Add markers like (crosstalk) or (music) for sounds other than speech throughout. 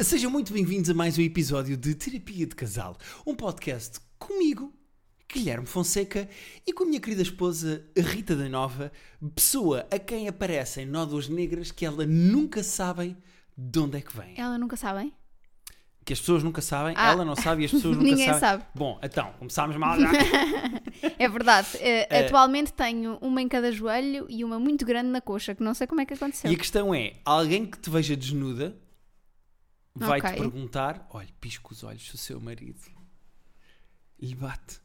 Sejam muito bem-vindos a mais um episódio de Terapia de Casal, um podcast comigo, Guilherme Fonseca, e com a minha querida esposa Rita da Nova, pessoa a quem aparecem nódoas negras que ela nunca sabem de onde é que vêm. Ela nunca sabem? Que as pessoas nunca sabem, Ah. ela não sabe e as pessoas (laughs) nunca Ninguém sabem. sabe. Bom, então, começámos mal já. (laughs) É verdade. (laughs) Eh, Atualmente tenho uma em cada joelho e uma muito grande na coxa, que não sei como é que aconteceu. E a questão é: alguém que te veja desnuda vai-te Ok. perguntar: olha, pisca os olhos se o seu marido lhe bate.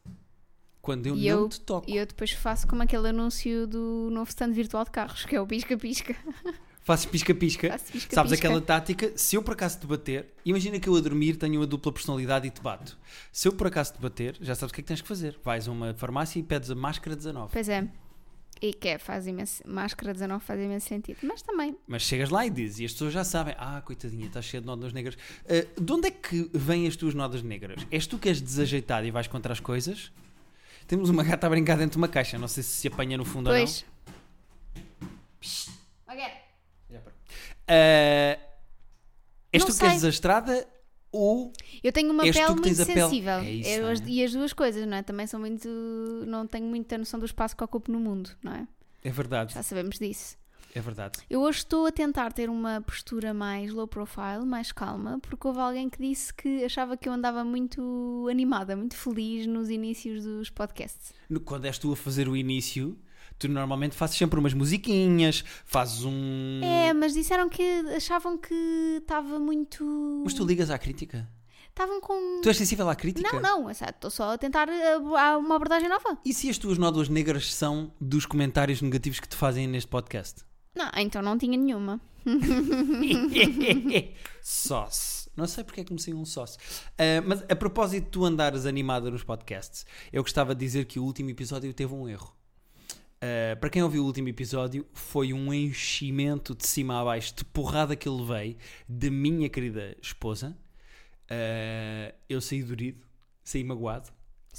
Quando eu E não eu- te toco. E eu depois faço como aquele anúncio do novo stand virtual de carros, que é o pisca-pisca. Fazes pisca-pisca. (laughs) Faço pisca-pisca. Sabes aquela tática? Se eu por acaso te bater, imagina que eu a dormir tenho uma dupla personalidade e te bato. Se eu por acaso te bater, já sabes o que é que tens que fazer. Vais a uma farmácia e pedes a máscara 19. Pois é. E que é, faz imenso, máscara 19 faz imenso sentido. Mas também, Mas chegas lá e dizes, e as pessoas já sabem: ah, coitadinha, estás cheia de nódoas negras. Ah, de onde é que vêm as tuas nódoas negras? És tu que és desajeitado e vais contra as coisas? Temos uma gata a brincar dentro de uma caixa, não sei se se apanha no fundo pois. ou não. Ah, és Não tu que és sei. desastrada ou Eu tenho uma pele muito a pele- sensível. É isso, Eu é? E as duas coisas, não é? Também sou muito. Não tenho muita noção do espaço que ocupo no mundo, não é? É verdade, Já sabemos disso. é verdade. Eu hoje estou a tentar ter uma postura mais low profile, mais calma, porque houve alguém que disse que achava que eu andava muito animada, muito feliz nos inícios dos podcasts. Quando és tu a fazer o início, tu normalmente fazes sempre umas musiquinhas, fazes um. É, mas disseram que achavam que estava muito. Mas tu ligas à crítica? Estavam com. Tu és sensível à crítica? Não, não, é estou só a tentar há uma abordagem nova. E se as tuas nódoas negras são dos comentários negativos que te fazem neste podcast? Não, então não tinha nenhuma. (laughs) Sauce. Não sei porque é que comecei um sauce. Ah, mas a propósito de tu andares animada nos podcasts, eu gostava de dizer que o último episódio teve um erro. Ah, para quem ouviu o último episódio, foi um enchimento de cima a baixo de porrada que eu levei da minha querida esposa. Ah, eu saí dorido, saí magoado.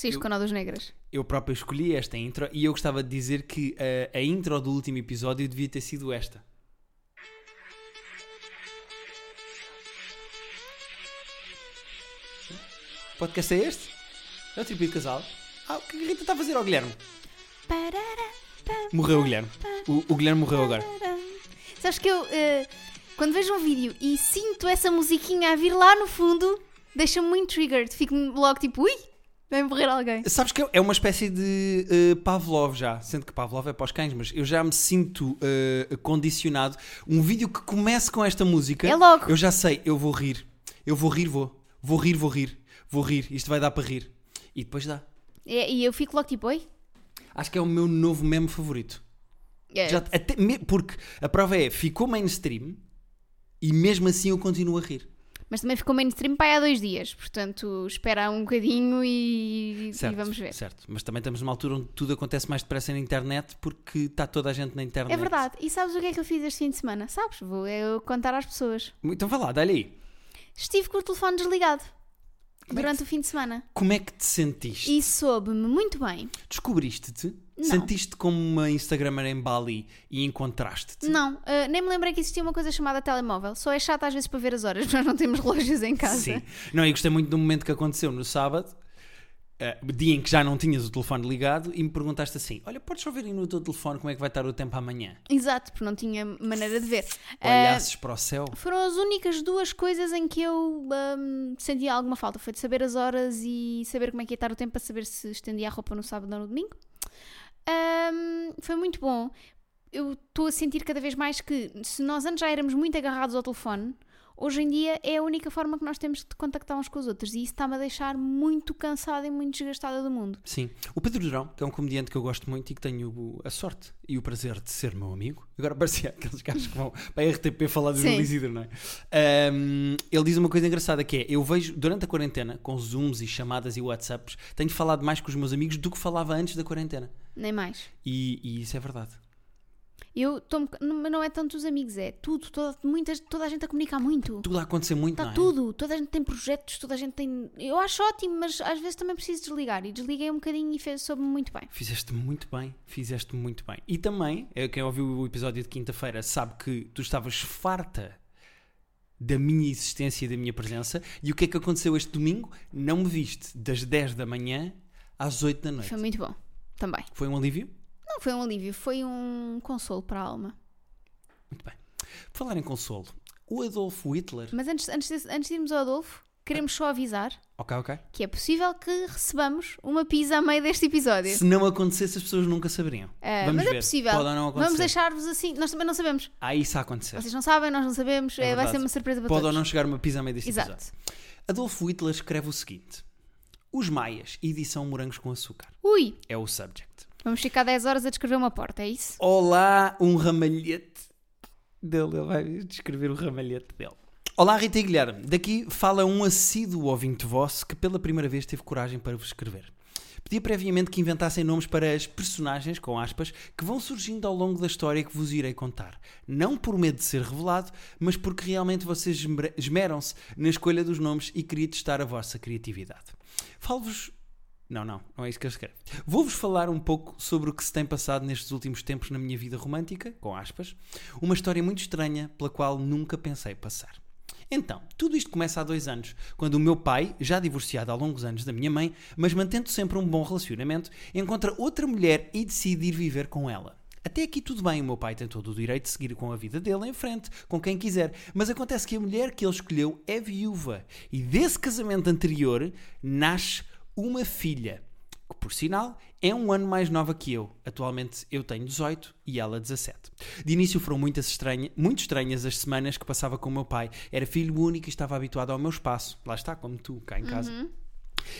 Eu- com nódulas negras. Eu próprio escolhi esta intro e eu gostava de dizer que ah, a intro do último episódio devia ter sido esta. O podcast é este? É o triplo de casal? Ah, o que a Rita está a fazer ao Guilherme? Parará, Morreu o Guilherme. O, o Guilherme morreu agora. Sabes que eu, eh, quando vejo um vídeo e sinto essa musiquinha a vir lá no fundo, deixa-me muito triggered. Fico logo tipo, ui, vai morrer alguém. Sabes que é uma espécie de eh, Pavlov já, sendo que Pavlov é para os cães, mas eu já me sinto eh, condicionado. Um vídeo que comece com esta música, É logo. eu já sei, eu vou rir. Eu vou rir, vou. Vou rir, vou rir. Vou rir. Isto vai dar para rir. E depois dá. E, e eu fico logo tipo, oi? Acho que é o meu novo meme favorito. É, Já- até me- porque a prova é, ficou mainstream e mesmo assim eu continuo a rir. Mas também ficou mainstream para aí há dois dias. Portanto, espera um bocadinho e, e Certo, vamos ver. Certo, mas também estamos numa altura onde tudo acontece mais depressa na internet porque está toda a gente na internet. É verdade. E sabes o que é que eu fiz este fim de semana? Sabes? Vou eu contar às pessoas. Então vá lá, dá-lhe aí. Estive com o telefone desligado Como é que durante o fim de semana. Como é que te sentiste? E soube-me muito bem. Descobriste-te? Não. Sentiste como uma Instagramer em Bali e encontraste-te? Não, ah, nem me lembrei que existia uma coisa chamada telemóvel. Só é chato às vezes para ver as horas, (laughs) nós não temos relógios em casa. Sim. Não, eu gostei muito do momento que aconteceu no sábado, eh, dia em que já não tinhas o telefone ligado, e me perguntaste assim: Olha, podes só ver aí no teu telefone como é que vai estar o tempo amanhã? Exato, porque não tinha maneira de ver. Ah, Olhasses para o céu? foram as únicas duas coisas em que eu ahm, sentia alguma falta. Foi de saber as horas e saber como é que ia estar o tempo para saber se estendia a roupa no sábado ou no domingo. Ahm, foi muito bom. Eu estou a sentir cada vez mais que se nós antes já éramos muito agarrados ao telefone, hoje em dia é a única forma que nós temos de contactar uns com os outros. E isso está-me a deixar muito cansada e muito desgastada do mundo. Sim. O Pedro Durão, que é um comediante que eu gosto muito e que tenho a sorte e o prazer de ser meu amigo. Agora parecia aqueles gajos que vão para a RTP falar do. Júlio Isidro, não é? Ahm, ele diz uma coisa engraçada que é: eu vejo durante a quarentena, com zooms e chamadas e WhatsApps, tenho falado mais com os meus amigos do que falava antes da quarentena. Nem mais. E, e isso é verdade. Eu estou não, não é tanto os amigos, é tudo, toda, muitas, toda a gente a comunicar muito. Tudo a acontecer muito, Está não é? tudo, toda a gente tem projetos, toda a gente tem. Eu acho ótimo, mas às vezes também preciso desligar. E desliguei um bocadinho e fez soube muito bem. Fizeste muito bem, fizeste muito bem. E também, eh, quem ouviu o episódio de quinta-feira sabe que tu estavas farta da minha existência e da minha presença. E o que é que aconteceu este domingo? Não me viste das 10 da manhã às 8 da noite. Foi muito bom. Também. Foi um alívio? Não foi um alívio, foi um consolo para a alma. Muito bem. Por falar em consolo, o Adolf Hitler. Mas antes, antes, de, antes de irmos ao Adolfo, queremos só avisar Ok, ok. que é possível que recebamos uma pizza a meio deste episódio. Se não acontecesse, as pessoas nunca saberiam. Ah, Vamos mas ver. é possível. Pode ou não acontecer. Vamos deixar-vos assim. Nós também não sabemos. Há isso a acontecer. Vocês não sabem, nós não sabemos. É eh, vai ser uma surpresa para Pode ou todos. não chegar uma pizza a meio deste Exato. episódio. Adolf Hitler escreve o seguinte: Os Maias, edição morangos com açúcar. Ui, É o subject. Vamos ficar 10 horas a descrever uma porta, é isso? Olá, um ramalhete dele. Ele vai descrever o ramalhete dele. Olá, Rita e Guilherme. Daqui fala um assíduo ouvinte vosso que pela primeira vez teve coragem para vos escrever. Pedi previamente que inventassem nomes para as personagens, com aspas, que vão surgindo ao longo da história que vos irei contar. Não por medo de ser revelado, mas porque realmente vocês esmer- esmeram-se na escolha dos nomes e queria testar a vossa criatividade. Falo-vos não, não, não é isso que eu escrevo. Vou-vos falar um pouco sobre o que se tem passado nestes últimos tempos na minha vida romântica, com aspas, uma história muito estranha pela qual nunca pensei passar. Então, tudo isto começa há dois anos, quando o meu pai, já divorciado há longos anos da minha mãe, mas mantendo sempre um bom relacionamento, encontra outra mulher e decide ir viver com ela. Até aqui tudo bem, o meu pai tem todo o direito de seguir com a vida dele em frente, com quem quiser, mas acontece que a mulher que ele escolheu é viúva e desse casamento anterior nasce uma filha, que por sinal é um ano mais nova que eu. Atualmente eu tenho 18 e ela 17. De início foram muitas estranha, muito estranhas as semanas que passava com o meu pai. Era filho único e estava habituado ao meu espaço. Lá está, como tu, cá em casa.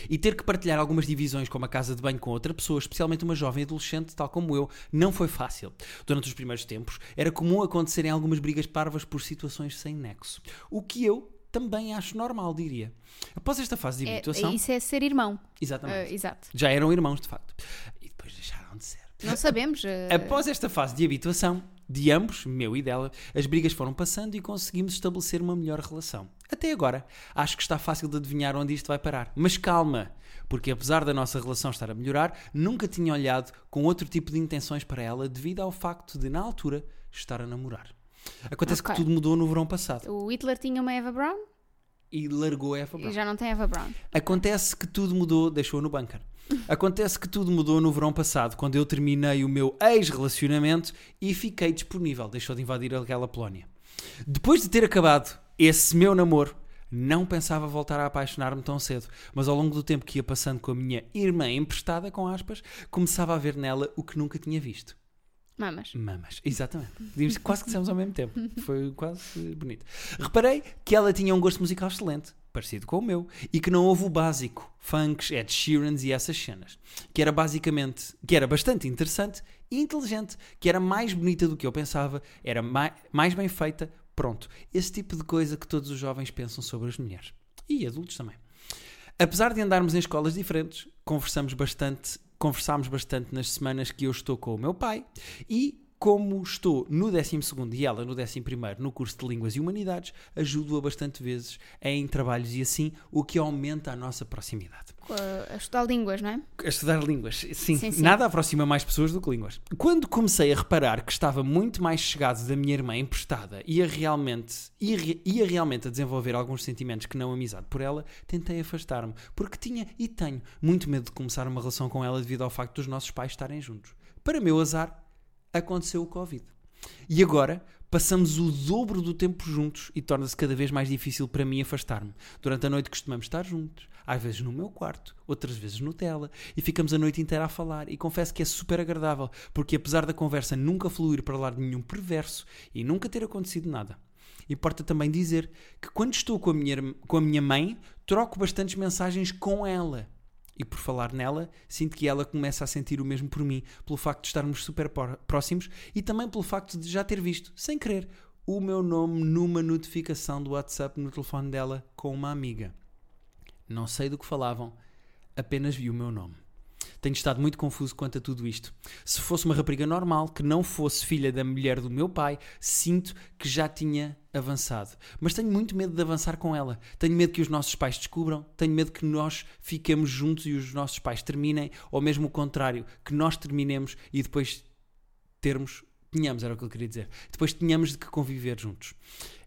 E ter que partilhar algumas divisões, como a casa de banho com outra pessoa, especialmente uma jovem adolescente, tal como eu, não foi fácil. Durante os primeiros tempos, era comum acontecerem algumas brigas parvas por situações sem nexo. O que eu também acho normal, diria. Após esta fase de É, habituação. isso é ser irmão. Exatamente. Ah, exato. Já eram irmãos, de facto. E depois deixaram de ser. Não sabemos. (laughs) eh, Após esta fase de habituação, de ambos, meu e dela, as brigas foram passando e conseguimos estabelecer uma melhor relação. Até agora, acho que está fácil de adivinhar onde isto vai parar. Mas calma, porque apesar da nossa relação estar a melhorar, nunca tinha olhado com outro tipo de intenções para ela devido ao facto de, na altura, estar a namorar. Acontece Ok. que tudo mudou no verão passado O Hitler tinha uma Eva Brown e largou a Eva Brown. e já não tem Eva Brown. Acontece que tudo mudou, deixou-a no bunker. (laughs) Acontece que tudo mudou no verão passado, quando eu terminei o meu ex-relacionamento e fiquei disponível, deixou de invadir aquela Polónia. Depois de ter acabado esse meu namoro, não pensava voltar a apaixonar-me tão cedo, mas ao longo do tempo que ia passando com a minha irmã emprestada, com aspas, começava a ver nela o que nunca tinha visto. Mamas. Mamas, exatamente. Dizemos- quase que dissemos ao mesmo tempo. (laughs) Foi quase bonito. Reparei que ela tinha um gosto musical excelente, parecido com o meu, e que não houve o básico, funks, Ed Sheerans e essas cenas. Que era basicamente, que era bastante interessante e inteligente, que era mais bonita do que eu pensava, era mai- mais bem feita, pronto. Esse tipo de coisa que todos os jovens pensam sobre as mulheres. E adultos também. Apesar de andarmos em escolas diferentes, conversamos bastante, conversámos bastante nas semanas que eu estou com o meu pai e como estou no 12º e ela no 11º no curso de Línguas e Humanidades, ajudo-a bastante vezes em trabalhos e assim, o que aumenta a nossa proximidade. A- estudar línguas, não é? A estudar línguas, sim, Sim, sim. nada aproxima mais pessoas do que línguas. Quando comecei a reparar que estava muito mais chegado da minha irmã emprestada e a realmente, ia, ia realmente a desenvolver alguns sentimentos que não amizade por ela, tentei afastar-me, porque tinha e tenho muito medo de começar uma relação com ela devido ao facto dos nossos pais estarem juntos. Para meu azar, aconteceu o Covid. E agora passamos o dobro do tempo juntos e torna-se cada vez mais difícil para mim afastar-me. Durante a noite costumamos estar juntos, às vezes no meu quarto, outras vezes no tela, e ficamos a noite inteira a falar. E confesso que é super agradável, porque apesar da conversa nunca fluir para lado nenhum perverso e nunca ter acontecido nada. Importa também dizer que quando estou com a minha, com a minha mãe, troco bastantes mensagens com ela. E por falar nela, sinto que ela começa a sentir o mesmo por mim, pelo facto de estarmos super próximos e também pelo facto de já ter visto, sem querer, o meu nome numa notificação do WhatsApp no telefone dela com uma amiga. Não sei do que falavam, apenas vi o meu nome. Tenho estado muito confuso quanto a tudo isto. Se fosse uma rapariga normal, que não fosse filha da mulher do meu pai, sinto que já tinha avançado. Mas tenho muito medo de avançar com ela. Tenho medo que os nossos pais descubram, tenho medo que nós fiquemos juntos e os nossos pais terminem, ou mesmo o contrário, que nós terminemos e depois termos, tenhamos, era o que eu queria dizer, depois tenhamos de que conviver juntos.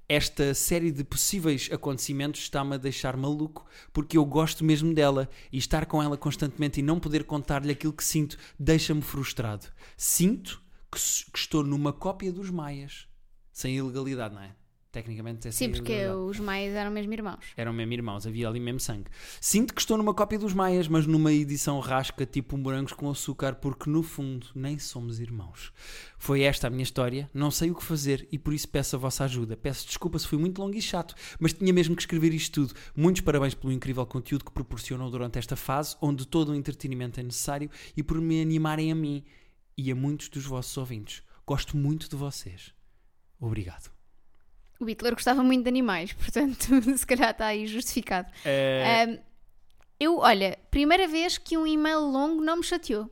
Esta série de possíveis acontecimentos está-me a deixar maluco porque eu gosto mesmo dela e estar com ela constantemente e não poder contar-lhe aquilo que sinto deixa-me frustrado. Sinto que, que estou numa cópia dos Maias. Sem ilegalidade, não é? Tecnicamente é sem Sim, porque os maias eram mesmo irmãos. Eram mesmo irmãos, havia ali mesmo sangue. Sinto que estou numa cópia dos Maias, mas numa edição rasca tipo morangos com açúcar, porque no fundo nem somos irmãos. Foi esta a minha história, não sei o que fazer e por isso peço a vossa ajuda. Peço desculpa se fui muito longo e chato, mas tinha mesmo que escrever isto tudo. Muitos parabéns pelo incrível conteúdo que proporcionam durante esta fase, onde todo o entretenimento é necessário e por me animarem a mim e a muitos dos vossos ouvintes. Gosto muito de vocês. Obrigado. O Hitler gostava muito de animais, (laughs) portanto, se calhar está aí justificado. Eh, Ahm, eu, olha, primeira vez que um e-mail longo não me chateou.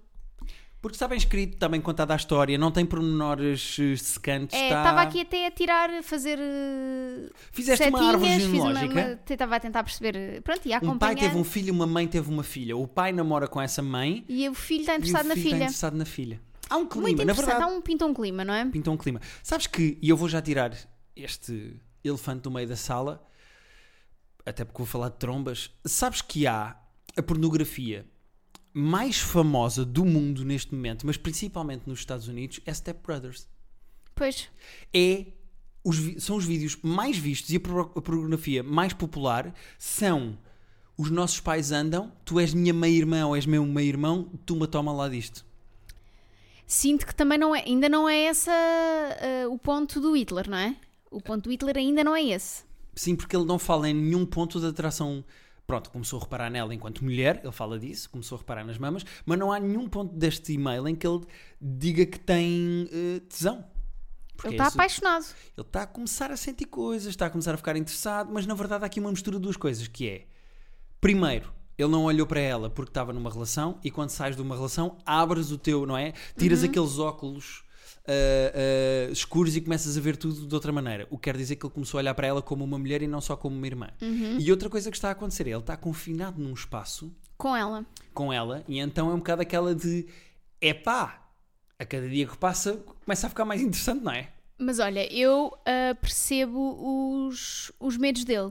Porque está bem escrito, está bem contada a história, não tem pormenores eh, secantes. É, está- estava aqui até a tirar, a fazer eh, Fizeste uma árvore setinhas, uma, genealógica. uma, estava a tentar perceber, eh, pronto, e a Um pai acompanhar. teve um filho, uma mãe teve uma filha. O pai namora com essa mãe E o filho está interessado filho na está filha. interessado na filha. Há um clima, na verdade. há um pinta um clima, não é? Pintou um clima. Sabes que, e eu vou já tirar este elefante do meio da sala, até porque vou falar de trombas. Sabes que há a pornografia mais famosa do mundo neste momento, mas principalmente nos Estados Unidos, é Step Brothers. Pois, é os são os vídeos mais vistos e a, pro- a pornografia mais popular são os nossos pais andam, tu és minha meia-irmã ou és meu meio-irmão, tu toma lá disto. sinto que também não é, ainda não é essa eh, o ponto do Hitler, não é? O ponto do Hitler ainda não é esse. Sim, porque ele não fala em nenhum ponto de atração. Pronto, começou a reparar nela enquanto mulher, ele fala disso, começou a reparar nas mamas, mas não há nenhum ponto deste e-mail em que ele diga que tem eh, tesão. Porque Ele é está esse- apaixonado. Ele está a começar a sentir coisas, está a começar a ficar interessado, mas na verdade há aqui uma mistura de duas coisas, que é, primeiro, ele não olhou para ela porque estava numa relação e quando sais de uma relação, abres o teu, não é? Tiras aqueles óculos ah, ah, escuros e começas a ver tudo de outra maneira. O que quer dizer que ele começou a olhar para ela como uma mulher e não só como uma irmã. E outra coisa que está a acontecer é, ele está confinado num espaço Com ela. com ela e então é um bocado aquela de, epá, a cada dia que passa começa a ficar mais interessante, não é? Mas olha, eu ah, percebo os, os medos dele.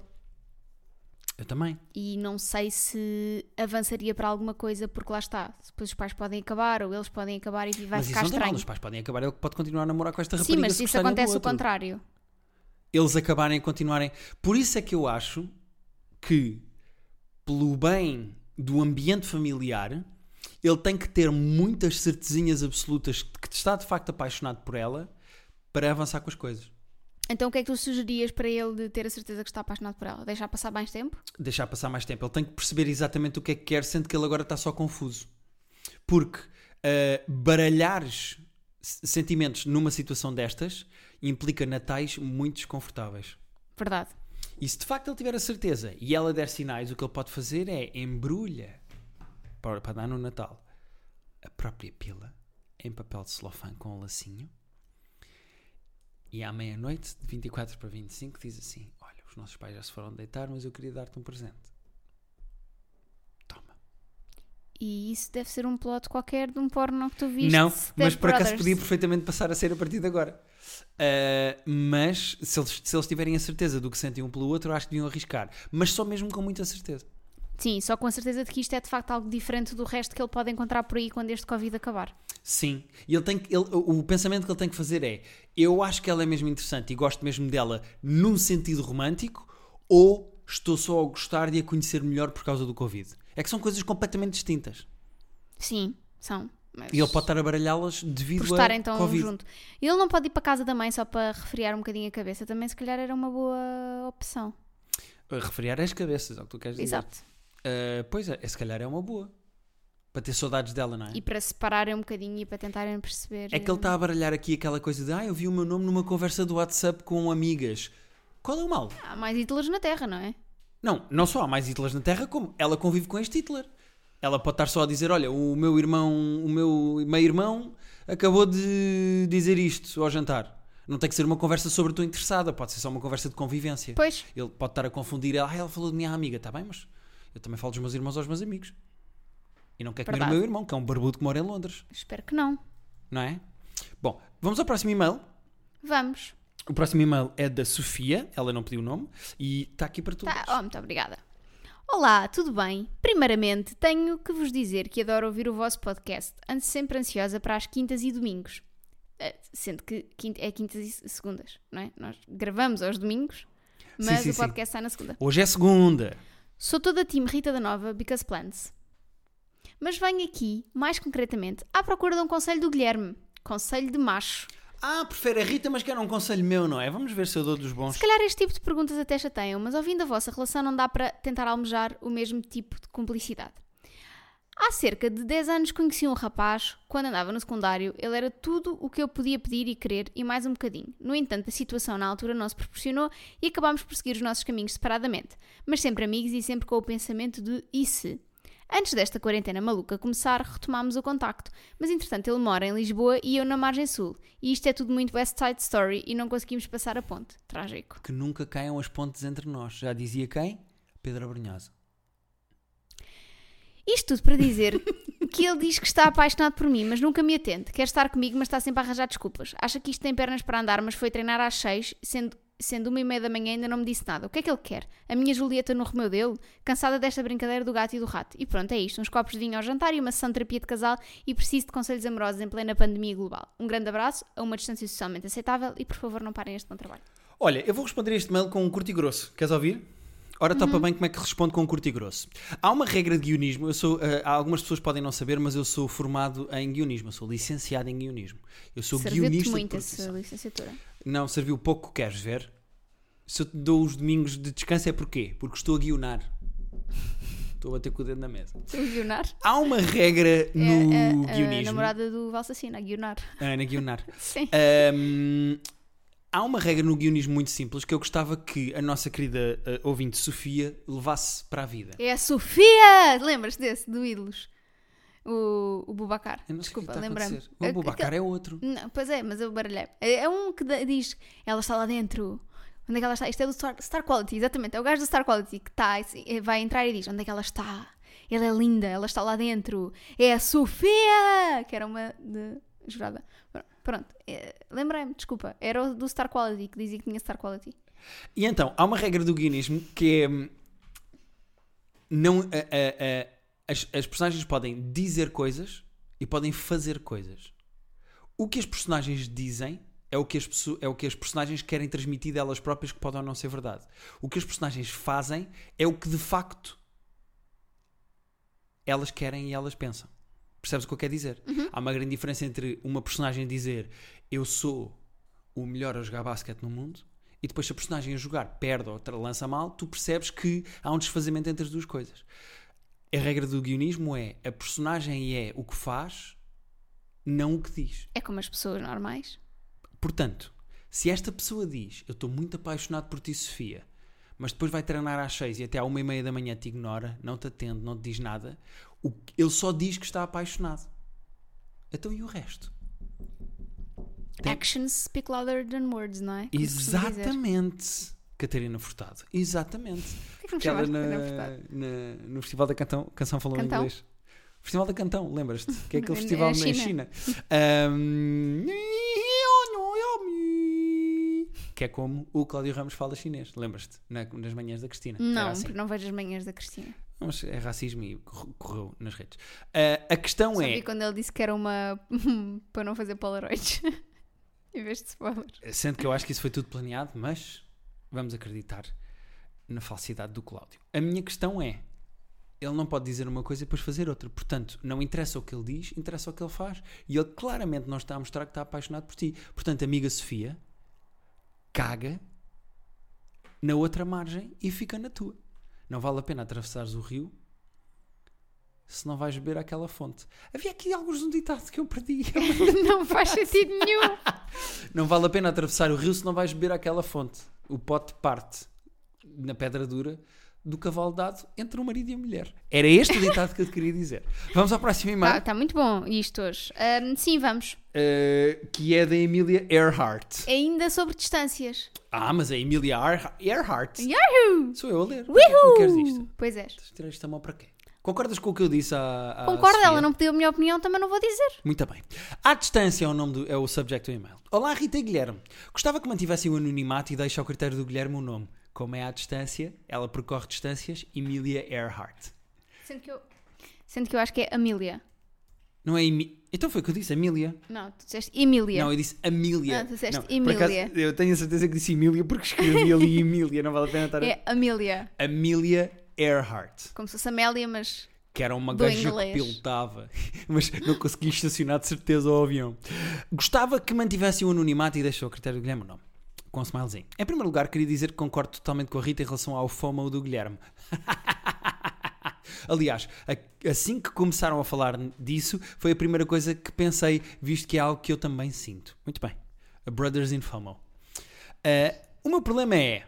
Eu também. E não sei se avançaria para alguma coisa, porque lá está. Depois os pais podem acabar, ou eles podem acabar e vai mas ficar isso não tem mal, estranho. os pais podem acabar, ele pode continuar a namorar com esta Sim, rapariga mas se isso acontece o contrário. Eles acabarem e continuarem. Por isso é que eu acho que, pelo bem do ambiente familiar, ele tem que ter muitas certezinhas absolutas de que está de facto apaixonado por ela para avançar com as coisas. Então o que é que tu sugeririas para ele de ter a certeza que está apaixonado por ela? Deixar passar mais tempo? Deixar passar mais tempo. Ele tem que perceber exatamente o que é que quer, sendo que ele agora está só confuso. Porque ah, baralhares sentimentos numa situação destas implica natais muito desconfortáveis. Verdade. E se de facto ele tiver a certeza e ela der sinais, o que ele pode fazer é embrulha para, para dar no Natal a própria pila em papel de celofane com um lacinho e à meia-noite, de 24 para 25, diz assim: Olha, os nossos pais já se foram deitar, mas eu queria dar-te um presente. Toma. E isso deve ser um plot qualquer de um porno que tu viste. Não, mas por acaso podia perfeitamente passar a ser a partir de agora. Ah, mas se eles, se eles tiverem a certeza do que sentem um pelo outro, acho que deviam arriscar. Mas só mesmo com muita certeza. Sim, só com a certeza de que isto é de facto algo diferente do resto que ele pode encontrar por aí quando este Covid acabar. Sim, e ele tem que, ele- o o pensamento que ele tem que fazer é: eu acho que ela é mesmo interessante e gosto mesmo dela num sentido romântico, ou estou só a gostar de a conhecer melhor por causa do Covid. É que são coisas completamente distintas. Sim, são. Mas E ele pode estar a baralhá-las devido por estar a então Covid. junto. Ele não pode ir para a casa da mãe só para refriar um bocadinho a cabeça. Também se calhar era uma boa opção. A refriar as cabeças, é o que tu queres dizer. Exato. Ah, pois é, se calhar é uma boa. Para ter saudades dela, não é? E para separarem um bocadinho e para tentarem perceber. É que ele está a baralhar aqui aquela coisa de ah, eu vi o meu nome numa conversa do WhatsApp com amigas. Qual é o mal? Há mais Hitlers na Terra, não é? Não, não só há mais Hitlers na Terra, como ela convive com este Hitler. Ela pode estar só a dizer: Olha, o meu irmão, o meu meio-irmão acabou de dizer isto ao jantar. Não tem que ser uma conversa sobre a tua interessada, pode ser só uma conversa de convivência. Pois, Ele pode estar a confundir ah, ela falou de minha amiga, está bem, mas eu também falo dos meus irmãos aos meus amigos. E não quer comer o meu irmão, que é um barbudo que mora em Londres, espero que não. não é? Bom, vamos ao próximo e-mail. Vamos. O próximo e-mail é da Sofia, ela não pediu o nome, e está aqui para tu. Tá, oh, muito obrigada. Olá, tudo bem? Primeiramente, tenho que vos dizer que adoro ouvir o vosso podcast. Ando sempre ansiosa para as quintas e domingos. Eh, Sendo que é quintas e segundas, não é? Nós gravamos aos domingos, mas sim, o sim. podcast sai na segunda. Hoje é segunda. Sou toda time Rita da Nova because plans. Mas venho aqui, mais concretamente, à procura de um conselho do Guilherme. Conselho de macho. Ah, prefere a Rita, mas quer um conselho meu, não é? Vamos ver se eu dou dos bons. Se calhar este tipo de perguntas até chateiam, mas ouvindo a vossa relação não dá para tentar almejar o mesmo tipo de cumplicidade. Há cerca de 10 anos conheci um rapaz, quando andava no secundário, ele era tudo o que eu podia pedir e querer e mais um bocadinho. No entanto, a situação na altura não se proporcionou e acabámos por seguir os nossos caminhos separadamente, mas sempre amigos e sempre com o pensamento de e se? Antes desta quarentena maluca começar, retomámos o contacto, mas entretanto ele mora em Lisboa e eu na margem sul, e isto é tudo muito West Side Story e não conseguimos passar a ponte. Trágico. Que nunca caiam as pontes entre nós. Já dizia quem? Pedro Abrunhosa. Isto tudo para dizer que ele diz que está apaixonado por mim, mas nunca me atende. Quer estar comigo, mas está sempre a arranjar desculpas. Acha que isto tem pernas para andar, mas foi treinar às seis, sendo, sendo uma e meia da manhã ainda não me disse nada. O que é que ele quer? A minha Julieta no Romeu dele? Cansada desta brincadeira do gato e do rato. E pronto, é isto. Uns copos de vinho ao jantar e uma sessão de terapia de casal e preciso de conselhos amorosos em plena pandemia global. Um grande abraço, a uma distância socialmente aceitável e por favor não parem este bom trabalho. Olha, eu vou responder este mail com um curto e grosso. Queres ouvir? Ora, Uhum. topa bem como é que responde com um curto e grosso. Há uma regra de guionismo. Eu sou, há algumas pessoas podem não saber, mas eu sou formado em guionismo. Eu sou licenciado em guionismo. Eu sou guionista muito essa licenciatura. Não, serviu pouco, queres ver? Se eu te dou os domingos de descanso é porquê? Porque estou a guionar. (laughs) Estou a bater com o dedo na mesa. Tu guionar? Há uma regra no é, a, a guionismo. namorada do Valsacina, a guionar. Ana Guionar. (laughs) Sim. Ahm, há uma regra no guionismo muito simples que eu gostava que a nossa querida eh, ouvinte Sofia levasse para a vida. É a Sofia! Lembras desse, do Ídolos? O, o Bubacar. Que Desculpa, a lembrei-me. O Bubacar é outro. Não, pois é, mas eu baralhei. É é um que diz, ela está lá dentro. Onde é que ela está? Isto é do Star, Star Quality, exatamente. É o gajo do Star Quality que está, e vai entrar e diz: Onde é que ela está? Ela é linda, ela está lá dentro. É a Sofia! Que era uma de jurada. Pronto, é, lembrei-me, desculpa. Era o do Star Quality que dizia que tinha Star Quality. E então, há uma regra do guionismo que é. hum, Não, a- a- a- as, as personagens podem dizer coisas e podem fazer coisas. O que as personagens dizem é o que as, é o que as personagens querem transmitir delas próprias que pode ou não ser verdade. O que as personagens fazem é o que de facto elas querem e elas pensam. Percebes o que eu quero dizer? Há uma grande diferença entre uma personagem dizer eu sou o melhor a jogar basquete no mundo e depois se a personagem a jogar perde ou lança mal, tu percebes que há um desfazamento entre as duas coisas. A regra do guionismo é a personagem é o que faz, não o que diz. É como as pessoas normais. Portanto, se esta pessoa diz eu estou muito apaixonado por ti, Sofia, mas depois vai treinar às seis e até à uma e meia da manhã te ignora, não te atende, não te diz nada, o ele só diz que está apaixonado. Então e o resto? Tem- Actions speak louder than words, não é? Como. Exatamente. Catarina Furtado. Exatamente. (laughs) Que é que me Ela na- na- no Festival da Cantão, Canção falou Cantão? inglês. Festival da Cantão, lembras-te? (laughs) Que é aquele É festival na na China. Ahm, que é como o Cláudio Ramos fala chinês. Lembras-te? Na- nas manhãs da Cristina. Não, assim. porque não vejo as manhãs da Cristina. Mas é racismo e cor- correu nas redes. Ah, a questão Só é. vi quando ele disse que era uma. (laughs) para não fazer Polaroids. (laughs) em vez de spoiler. Sendo que eu acho que isso foi tudo planeado, mas vamos acreditar na falsidade do Cláudio. A minha questão é: ele não pode dizer uma coisa e depois fazer outra. Portanto, não interessa o que ele diz, interessa o que ele faz. E ele claramente não está a mostrar que está apaixonado por ti. Portanto, amiga Sofia, caga na outra margem e fica na tua. Não vale a pena atravessares o rio se não vais beber aquela fonte. Havia aqui alguns um ditado que (laughs) eu perdi. não faz sentido nenhum. Não vale a pena atravessar o rio se não vais beber aquela fonte. O pote parte na pedra dura do cavalo dado entre o marido e a mulher. Era este o ditado que eu te queria dizer. Vamos ao próximo e-mail, Está muito bom isto hoje. Ahm, sim, vamos. eh, que é da Emília Earhart. Ainda sobre distâncias. Ah, mas a Emília Earhart, Yahoo! sou eu a ler. É me queres isto? Pois és. Tirar esta mão para quê? Concordas com o que eu disse à, à Concordo, Sofia? ela não pediu a minha opinião, também não vou dizer. Muito bem. À distância é o nome do, é o subject do e-mail. Olá, Rita e Guilherme. Gostava que mantivessem o anonimato e deixe ao critério do Guilherme o nome. Como é à distância, ela percorre distâncias, Emilia Earhart. Sendo que eu, Sendo que eu acho que é Amília. Não é Emi... Então foi o que eu disse, Emília. Não, tu disseste Emília. Não, eu disse Amília. Ah, tu disseste Não, Emília. acaso, eu tenho a certeza que disse Emília porque escrevi ali (laughs) Emília, não vale a pena estar a... É Amília. Amelia Earhart. Como se fosse Amélia, mas. que era uma Do gaja que pilotava, (laughs) mas não conseguia estacionar de certeza ao avião. Gostava que mantivessem o anonimato e deixou a critério do Guilherme o nome. Com um smilezinho. Em primeiro lugar, queria dizer que concordo totalmente com a Rita em relação ao FOMO do Guilherme. (laughs) Aliás, assim que começaram a falar disso, foi a primeira coisa que pensei, visto que é algo que eu também sinto. Muito bem. A Brothers in FOMO. Ah, o meu problema é: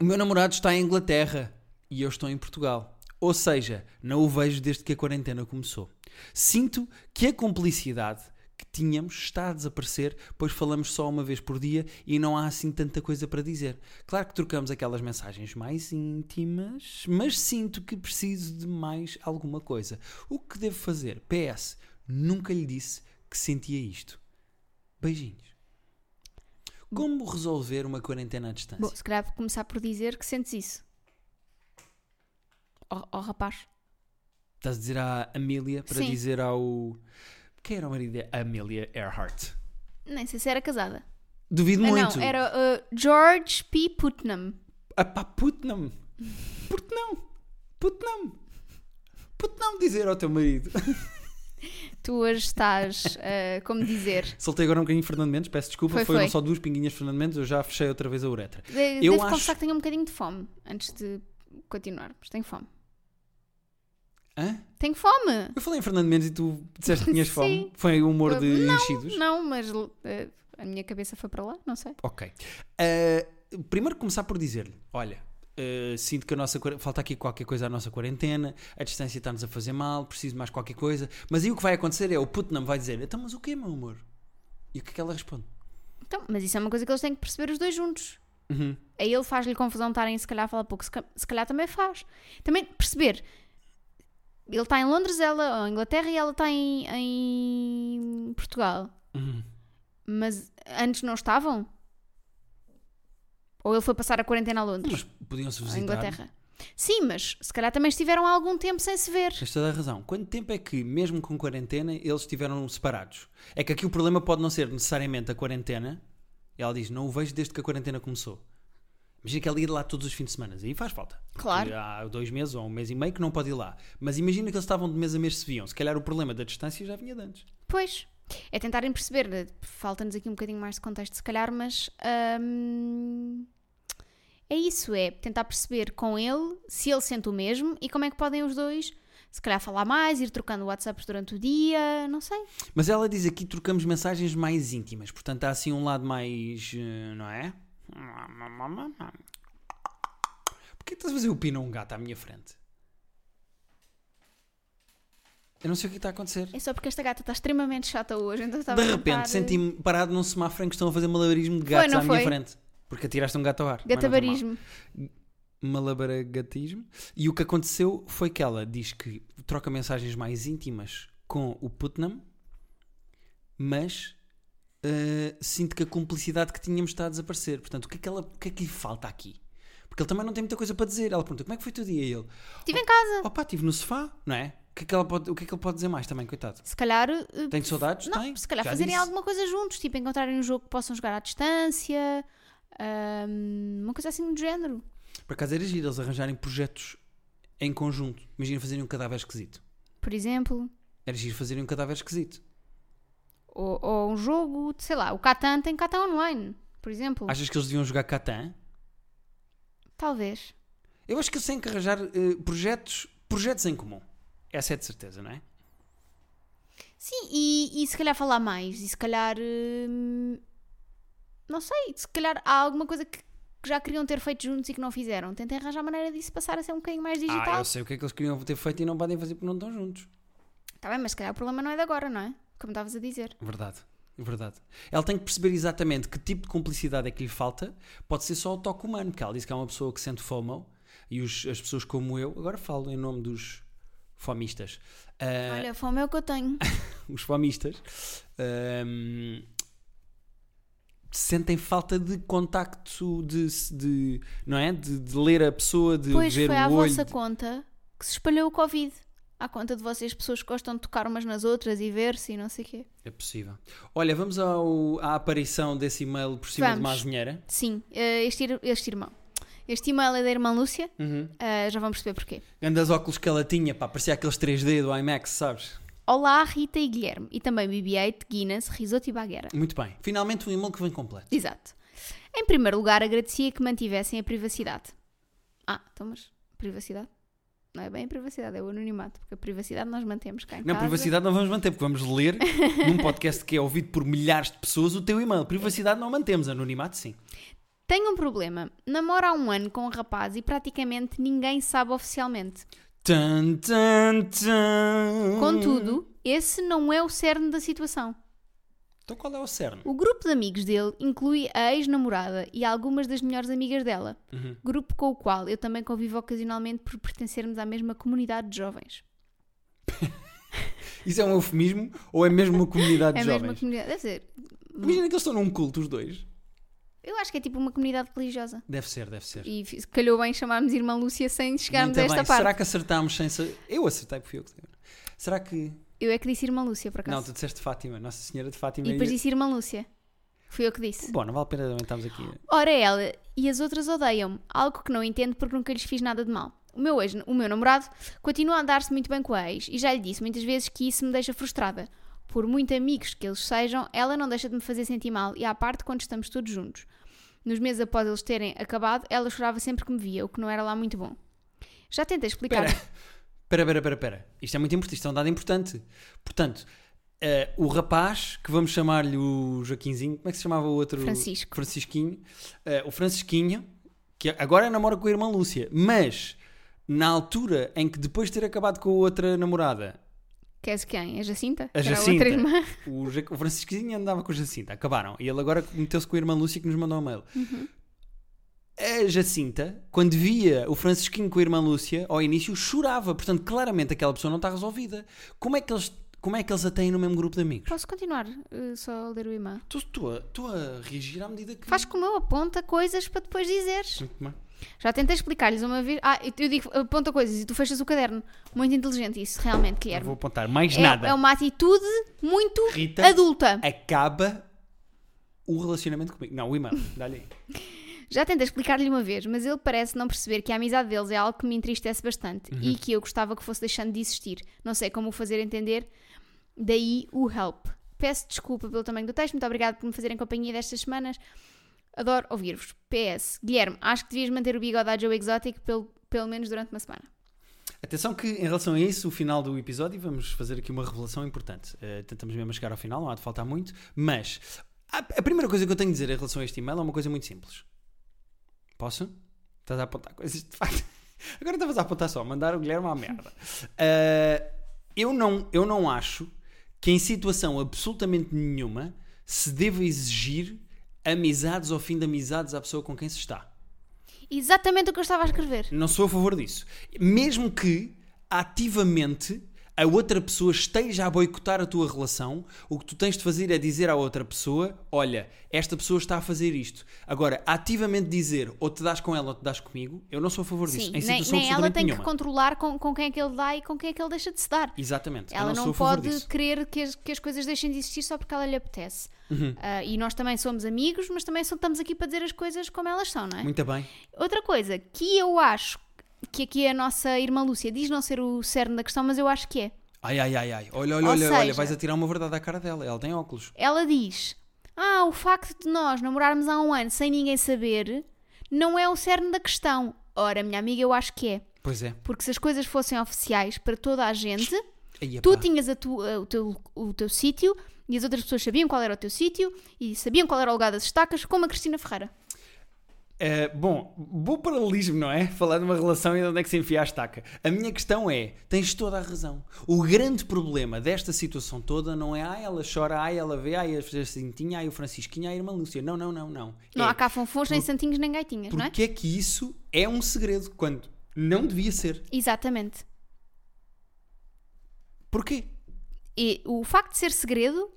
o meu namorado está em Inglaterra e eu estou em Portugal. Ou seja, não o vejo desde que a quarentena começou. Sinto que a cumplicidade que tínhamos está a desaparecer, pois falamos só uma vez por dia e não há assim tanta coisa para dizer. Claro que trocamos aquelas mensagens mais íntimas, mas sinto que preciso de mais alguma coisa. O que devo fazer? PS, nunca lhe disse que sentia isto. Beijinhos. Como resolver uma quarentena à distância? Bom, se calhar vou começar por dizer que sentes isso. Ó oh, rapaz. Estás a dizer à Amelia para Sim. dizer ao. Quem era o marido da Amelia Earhart? Nem sei se era casada. Duvido Ah, muito. não, era uh, George P. Putnam. Ah pá, Putnam. Putnam. Putnam. Putnam dizer ao teu marido. (laughs) Tu hoje estás, uh, como dizer. Soltei agora um bocadinho Fernando Mendes, peço desculpa. Foi, Foram foi. só duas pinguinhas de Fernando Mendes, eu já fechei outra vez a uretra. De, Eu devo acho- confessar que tenho um bocadinho de fome antes de continuarmos. Tenho fome. Hã? Tenho fome! Eu falei em Fernando Mendes e tu disseste que tinhas (laughs) fome. Sim. Foi o humor de Não, enchidos. Não, mas uh, a minha cabeça foi para lá, não sei. Ok. Uh, primeiro começar por dizer-lhe: olha, uh, sinto que a nossa falta aqui qualquer coisa à nossa quarentena, a distância está-nos a fazer mal, preciso mais qualquer coisa. Mas aí o que vai acontecer é o puto não vai dizer: então, mas o quê, meu amor? E o que é que ela responde? Então, mas isso é uma coisa que eles têm que perceber os dois juntos. Uhum. A ele faz-lhe confusão estarem se calhar a falar pouco, se calhar também faz. Também perceber. Ele está em Londres, ela ou em Inglaterra e ela está em, em Portugal. Uhum. Mas antes não estavam? Ou ele foi passar a quarentena a Londres? Mas podiam-se visitar. Inglaterra? Sim, mas se calhar também estiveram há algum tempo sem se ver. Tens toda a razão. Quanto tempo é que, mesmo com quarentena, eles estiveram separados? É que aqui o problema pode não ser necessariamente a quarentena. Ela diz: Não o vejo desde que a quarentena começou. Imagina que ela ia lá todos os fins de semana. Aí faz falta. Claro. Há dois meses ou um mês e meio que não pode ir lá. Mas imagina que eles estavam de mês a mês se viam. Se calhar o problema da distância já vinha de antes. Pois. É tentarem perceber. né? Falta-nos aqui um bocadinho mais de contexto, se calhar, mas. hum, é isso, é tentar perceber com ele se ele sente o mesmo e como é que podem os dois, se calhar, falar mais, ir trocando WhatsApps durante o dia, não sei. Mas ela diz aqui que trocamos mensagens mais íntimas. Portanto, há assim um lado mais. eh, Não é? Porquê estás a fazer o pino a um gato à minha frente? Eu não sei o que está a acontecer. É só porque esta gata está extremamente chata hoje, então estava De repente tentar- senti-me parado num semáforo em que estão a fazer malabarismo de gatos não à minha foi? frente. Porque atiraste um gato ao ar. Foi. Gatabarismo. Malabaragatismo. E o que aconteceu foi que ela diz que troca mensagens mais íntimas com o Putnam, mas eh, sinto que a cumplicidade que tínhamos está a desaparecer. Portanto, o que é que, ela, o que, é que lhe falta aqui? Porque ele também não tem muita coisa para dizer. Ela pergunta: como é que foi o teu dia? E ele: Estive em casa. opá, estive no sofá, não é? O que é que, pode, o que, é que ele pode dizer mais também, coitado? Se calhar. eh, Tem saudades? Não, tem. se calhar Já fazerem disse. alguma coisa juntos, tipo encontrarem um jogo que possam jogar à distância, hum, uma coisa assim do género. Por acaso era giro eles arranjarem projetos em conjunto. Imagina fazerem um cadáver esquisito. Por exemplo, Era giro fazerem um cadáver esquisito. Ou, ou um jogo, de, sei lá, o Catan tem Catan online, por exemplo. Achas que eles deviam jogar Catan? Talvez. Eu acho que eles têm que arranjar eh, projetos, projetos em comum. Essa é de certeza, não é? Sim, e, e se calhar falar mais, e se calhar. hum, não sei, se calhar há alguma coisa que, que já queriam ter feito juntos e que não fizeram. Tentem arranjar maneira disso passar a ser um bocadinho mais Ah, digital. eu sei o que é que eles queriam ter feito e não podem fazer porque não estão juntos. Tá bem, mas se calhar o problema não é de agora, não é? Como estavas a dizer. Verdade, verdade. Ela tem que perceber exatamente que tipo de cumplicidade é que lhe falta. Pode ser só o toque humano, porque ela diz que é uma pessoa que sente FOMO e os- as pessoas como eu, agora falo em nome dos fomistas. Ah, Olha, fome é o que eu tenho. (laughs) os fomistas ahm, sentem falta de contacto, de, de- não é? De, de ler a pessoa, de Pois ver foi o à olho. vossa conta que se espalhou o Covid. À conta de vocês, pessoas que gostam de tocar umas nas outras e ver-se e não sei o quê. É possível. Olha, vamos ao- à aparição desse e-mail por cima de Vamos. uma azinheira. Sim, eh, este, este irmão. Este e-mail é da irmã Lúcia. Uhum. eh, já vamos perceber porquê. Grandes óculos que ela tinha, pá, parecia aqueles 3D do IMAX, sabes? Olá, Rita e Guilherme. E também BB-8, Guinness, Risoto e Baguera. Muito bem. Finalmente um e-mail que vem completo. Exato. Em primeiro lugar, agradecia que mantivessem a privacidade. Ah, então, mas privacidade? Não é bem a privacidade, é o anonimato, porque a privacidade nós mantemos cá em Não, casa. privacidade não vamos manter, porque vamos ler (laughs) num podcast que é ouvido por milhares de pessoas o teu e-mail. Privacidade não mantemos, anonimato sim. Tenho um problema. Namoro há um ano com um rapaz e praticamente ninguém sabe oficialmente. Tan, tan, tan. Contudo, esse não é o cerne da situação. Então qual é o cerne? O grupo de amigos dele inclui a ex-namorada e algumas das melhores amigas dela. Uhum. Grupo com o qual eu também convivo ocasionalmente por pertencermos à mesma comunidade de jovens. (laughs) Isso é um eufemismo ou é mesmo uma comunidade (laughs) É de a mesma jovens? comunidade. Deve ser. Imagina que eles estão num culto, os dois. Eu acho que é tipo uma comunidade religiosa. Deve ser, deve ser. E calhou bem chamarmos Irmã Lúcia sem chegarmos Muito a esta bem. parte. Será que acertámos sem ser... Eu acertei, porque fui eu que. Será que... Eu é que disse Irmã Lúcia, por acaso. Não, tu disseste Fátima, Nossa Senhora de Fátima. e depois disse Irmã Lúcia. Fui eu que disse. Bom, não vale a pena também estarmos aqui. Ora, ela e as outras odeiam-me, algo que não entendo porque nunca lhes fiz nada de mal. O meu, ex, o meu namorado continua a andar-se muito bem com a ex e já lhe disse muitas vezes que isso me deixa frustrada. Por muito amigos que eles sejam, ela não deixa de me fazer sentir mal e à parte quando estamos todos juntos. Nos meses após eles terem acabado, ela chorava sempre que me via, o que não era lá muito bom. Já tentei explicar. Espera, espera, espera, espera, espera. Isto é muito importante, isto é um dado importante. Portanto, eh, o rapaz, que vamos chamar-lhe o Joaquinzinho, como é que se chamava o outro? Francisco. Francisquinho. Eh, o Francisquinho, que agora namora com a irmã Lúcia, mas na altura em que depois de ter acabado com a outra namorada, Queres quem? A Jacinta? A Que era Jacinta. outra irmã. o, Ja- o Francisquinho andava com a Jacinta, acabaram. E ele agora meteu-se com a irmã Lúcia que nos mandou um mail. Uhum. A Jacinta, quando via o Francisquinho com a irmã Lúcia, ao início chorava. Portanto, claramente aquela pessoa não está resolvida. Como é que eles, como é que eles a têm no mesmo grupo de amigos? Posso continuar eh, só a ler o e-mail? Estou a, reagir à medida que. Faz como eu, aponta coisas para depois dizeres. Muito bem. Já tentei explicar-lhes uma vez. Ah, eu digo, aponta coisas e tu fechas o caderno. Muito inteligente isso, realmente, Guilherme. vou apontar mais É, nada. é uma atitude muito Rita, adulta. acaba o relacionamento comigo. Não, o e-mail. Dá-lhe aí. (laughs) Já tentei explicar-lhe uma vez, mas ele parece não perceber que a amizade deles é algo que me entristece bastante Uhum. e que eu gostava que fosse deixando de existir. Não sei como o fazer entender, daí o help. Peço desculpa pelo tamanho do texto, muito obrigada por me fazerem companhia destas semanas. Adoro ouvir-vos. PS. Guilherme, acho que devias manter o bigode à Joe Exotic pelo, pelo menos durante uma semana. Atenção que em relação a isso, o final do episódio, vamos fazer aqui uma revelação importante. Eh, tentamos mesmo chegar ao final, não há de faltar muito, mas a, a primeira coisa que eu tenho a dizer em relação a este e-mail é uma coisa muito simples. Posso? Estás a apontar coisas de facto. (laughs) Agora estavas a apontar só, mandar o Guilherme à merda. (laughs) Eh, eu, não, eu não acho que em situação absolutamente nenhuma se deva exigir amizades ou fim de amizades à pessoa com quem se está. Exatamente o que eu estava a escrever. Não sou a favor disso. Mesmo que ativamente a outra pessoa esteja a boicotar a tua relação, o que tu tens de fazer é dizer à outra pessoa: Olha, esta pessoa está a fazer isto. Agora, ativamente dizer ou te dás com ela ou te dás comigo, eu não sou a favor disso. Sim, em nem, nem ela tem que nenhuma. controlar com, com quem é que ele dá e com quem é que ele deixa de se dar. Exatamente. eu Ela não, não, favor pode querer que as, que as coisas deixem de existir só porque ela lhe apetece. Uhum. Ah, e nós também somos amigos, mas também só estamos aqui para dizer as coisas como elas são, não é? Muito bem. Outra coisa que eu acho que aqui a nossa irmã Lúcia diz não ser o cerne da questão, mas eu acho que é. Ai, ai, ai, ai. Olha, olha, Ou olha, olha, seja- vais atirar uma verdade à cara dela. Ela tem óculos. Ela diz: Ah, o facto de nós namorarmos há um ano sem ninguém saber não é o cerne da questão. Ora, minha amiga, eu acho que é. Pois é. Porque se as coisas fossem oficiais para toda a gente, tu tinhas a tu- o teu, o teu sítio e as outras pessoas sabiam qual era o teu sítio e sabiam qual era o lugar das estacas, como a Cristina Ferreira. Uh, bom, bom paralelismo, não é? Falar de uma relação e de onde é que se enfia a estaca. A minha questão é: tens toda a razão. O grande problema desta situação toda não é, ah, ela chora, ah, ela vê, ah, a Jacintinha, ah, o Francisquinho, ah, a irmã Lúcia. Não, não, não, não. Não é, há cá fonfons, nem santinhos, nem gaitinhas, não é? porque é que isso é um segredo quando não devia ser? Exatamente. Porquê? E o facto de ser segredo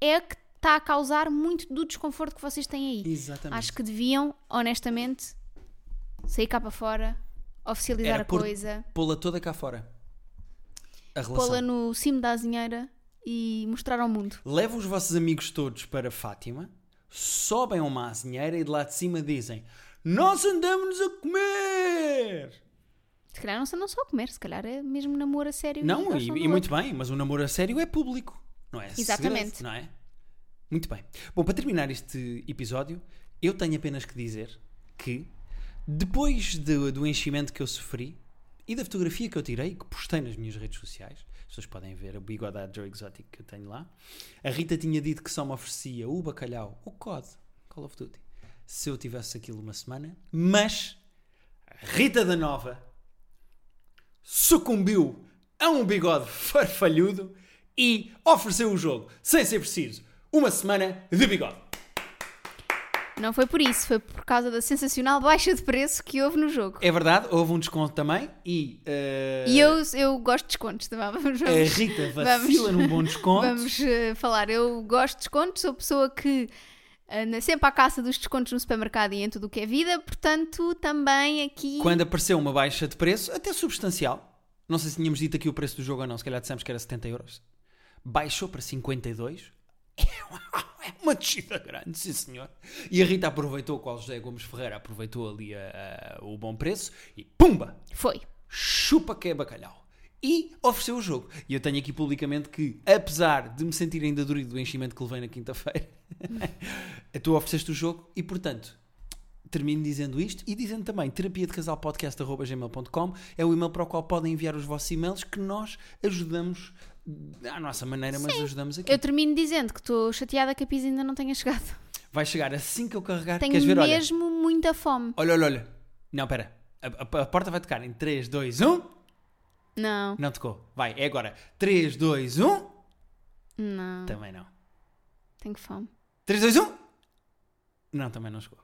é que está a causar muito do desconforto que vocês têm aí. Exatamente. Acho que deviam, honestamente, sair cá para fora, oficializar Era a por- coisa, Pô-la toda cá fora. Pô-la no cimo da azinheira e mostrar ao mundo. Leva os vossos amigos todos para Fátima, sobem a uma azinheira e de lá de cima dizem: Nós andamos a comer! Se calhar não não só a comer, se calhar é mesmo namoro a sério. Não, e, e muito bem, mas o namoro a sério é público, não é? Exatamente. Segredo, não é? Muito bem. Bom, para terminar este episódio, eu tenho apenas que dizer que, depois de- do enchimento que eu sofri e da fotografia que eu tirei, que postei nas minhas redes sociais, pessoas podem ver a bigodade Joe Exotic que eu tenho lá, a Rita tinha dito que só me oferecia o bacalhau, o COD, Call of Duty, se eu tivesse aquilo uma semana, mas Rita da Nova sucumbiu a um bigode (laughs) farfalhudo e ofereceu o jogo, sem ser preciso, uma semana de bigode. Não foi por isso, foi por causa da sensacional baixa de preço que houve no jogo. É verdade, houve um desconto também e, eh, E eu, eu gosto de descontos, bom? vamos, a (laughs) vamos, Rita vacila num bom desconto. vamos, eh, falar. Eu gosto de descontos, sou pessoa que anda sempre à caça dos descontos no supermercado e em tudo o que é vida, portanto, também aqui. Quando apareceu uma baixa de preço, até substancial, não sei se tínhamos dito aqui o preço do jogo ou não, se calhar dissemos que era 70 euros, baixou para 52. (laughs) É uma- descida grande, sim senhor. E a Rita aproveitou, qual José Gomes Ferreira aproveitou ali a- a- o bom preço e pumba! Foi. chupa que é bacalhau. E ofereceu o jogo. E eu tenho aqui publicamente que, apesar de me sentir ainda dorido do enchimento que levei na quinta-feira, (laughs) tu ofereceste o jogo e, portanto, termino dizendo isto e dizendo também terapia de casal podcast.gmail.com é o e-mail para o qual podem enviar os vossos e-mails que nós ajudamos à nossa maneira, mas ajudamos aqui. Eu termino dizendo que estou chateada que a pizza ainda não tenha chegado. Vai chegar assim que eu carregar. Tenho Queres ver? Olha, mesmo muita fome. olha, olha, olha. Não, espera. A, a- a porta vai tocar em 3, 2, 1. Não, Não tocou. Vai, é agora. 3, 2, 1. não. Também não. Tenho fome. 3, 2, 1. Não, também não chegou.